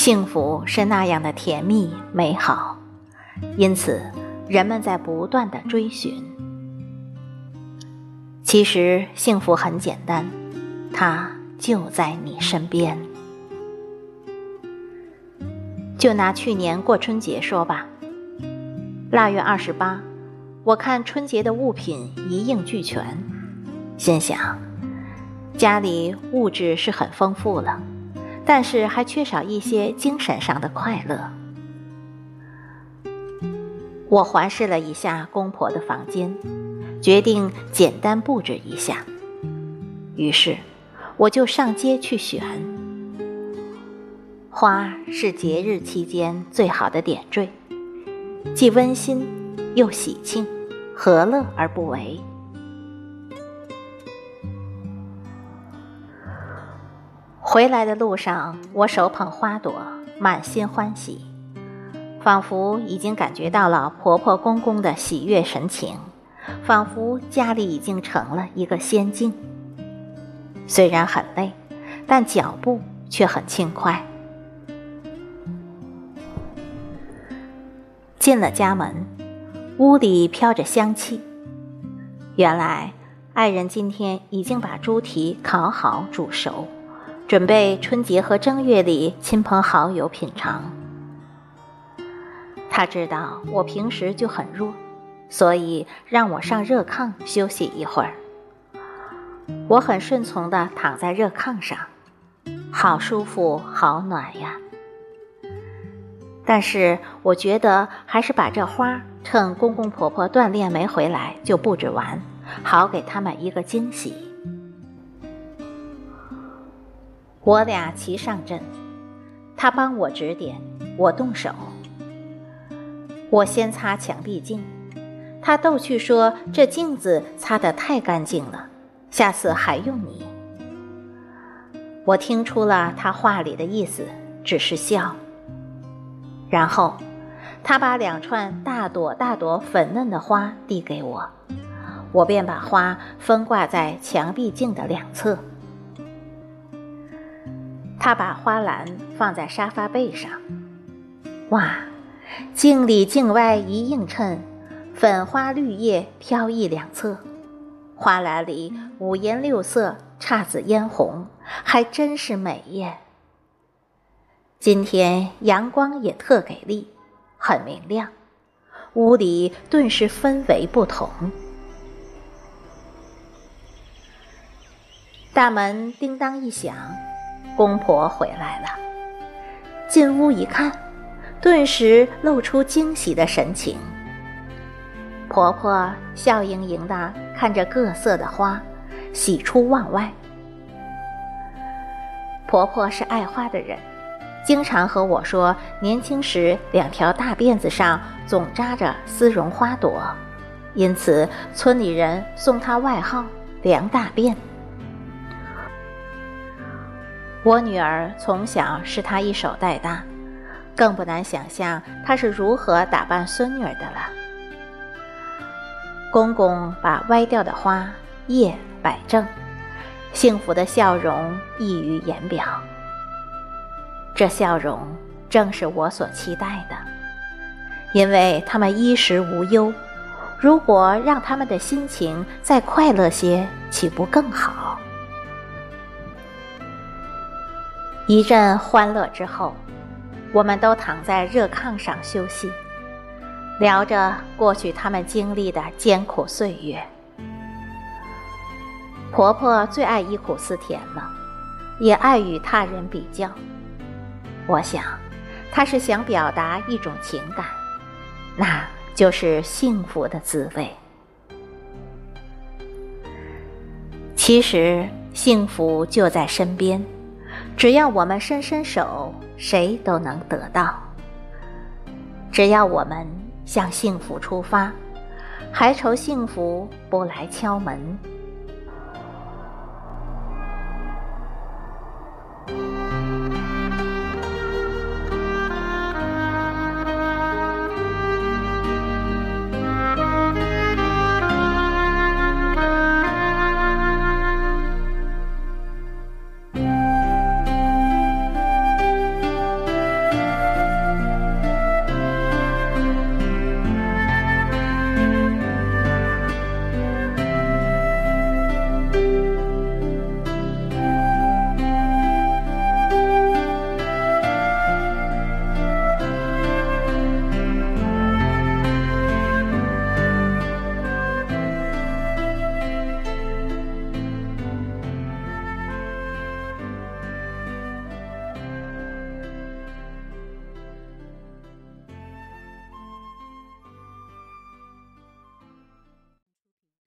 幸福是那样的甜蜜美好，因此人们在不断的追寻。其实幸福很简单，它就在你身边。就拿去年过春节说吧，腊月二十八，我看春节的物品一应俱全，心想家里物质是很丰富了，但是还缺少一些精神上的快乐。我环视了一下公婆的房间，决定简单布置一下，于是我就上街去选。花是节日期间最好的点缀，既温馨又喜庆，何乐而不为？回来的路上，我手捧花朵，满心欢喜，仿佛已经感觉到了婆婆公公的喜悦神情，仿佛家里已经成了一个仙境。虽然很累，但脚步却很轻快。进了家门，屋里飘着香气。原来爱人今天已经把猪蹄烤好煮熟，准备春节和正月里亲朋好友品尝。他知道我平时就很弱，所以让我上热炕休息一会儿。我很顺从地躺在热炕上，好舒服，好暖呀。但是我觉得还是把这花趁公公婆婆锻炼没回来就布置完，好给他们一个惊喜。我俩齐上阵，他帮我指点，我动手。我先擦墙壁镜，他逗趣说：“这镜子擦得太干净了，下次还用你。”我听出了他话里的意思，只是笑。然后，他把两串大朵大朵粉嫩的花递给我，我便把花分挂在墙壁镜的两侧。他把花篮放在沙发背上，哇，镜里镜外一映衬，粉花绿叶飘逸两侧，花篮里五颜六色，姹紫嫣红，还真是美艳。今天阳光也特给力，很明亮，屋里顿时氛围不同。大门叮当一响，公婆回来了。进屋一看，顿时露出惊喜的神情。婆婆笑盈盈的看着各色的花，喜出望外。婆婆是爱花的人。经常和我说，年轻时两条大辫子上总扎着丝绒花朵，因此村里人送她外号“梁大辫”。我女儿从小是他一手带大，更不难想象她是如何打扮孙女儿的了。公公把歪掉的花叶摆正，幸福的笑容溢于言表。这笑容正是我所期待的，因为他们衣食无忧。如果让他们的心情再快乐些，岂不更好？一阵欢乐之后，我们都躺在热炕上休息，聊着过去他们经历的艰苦岁月。婆婆最爱忆苦思甜了，也爱与他人比较。我想，她是想表达一种情感，那就是幸福的滋味。其实，幸福就在身边，只要我们伸伸手，谁都能得到。只要我们向幸福出发，还愁幸福不来敲门。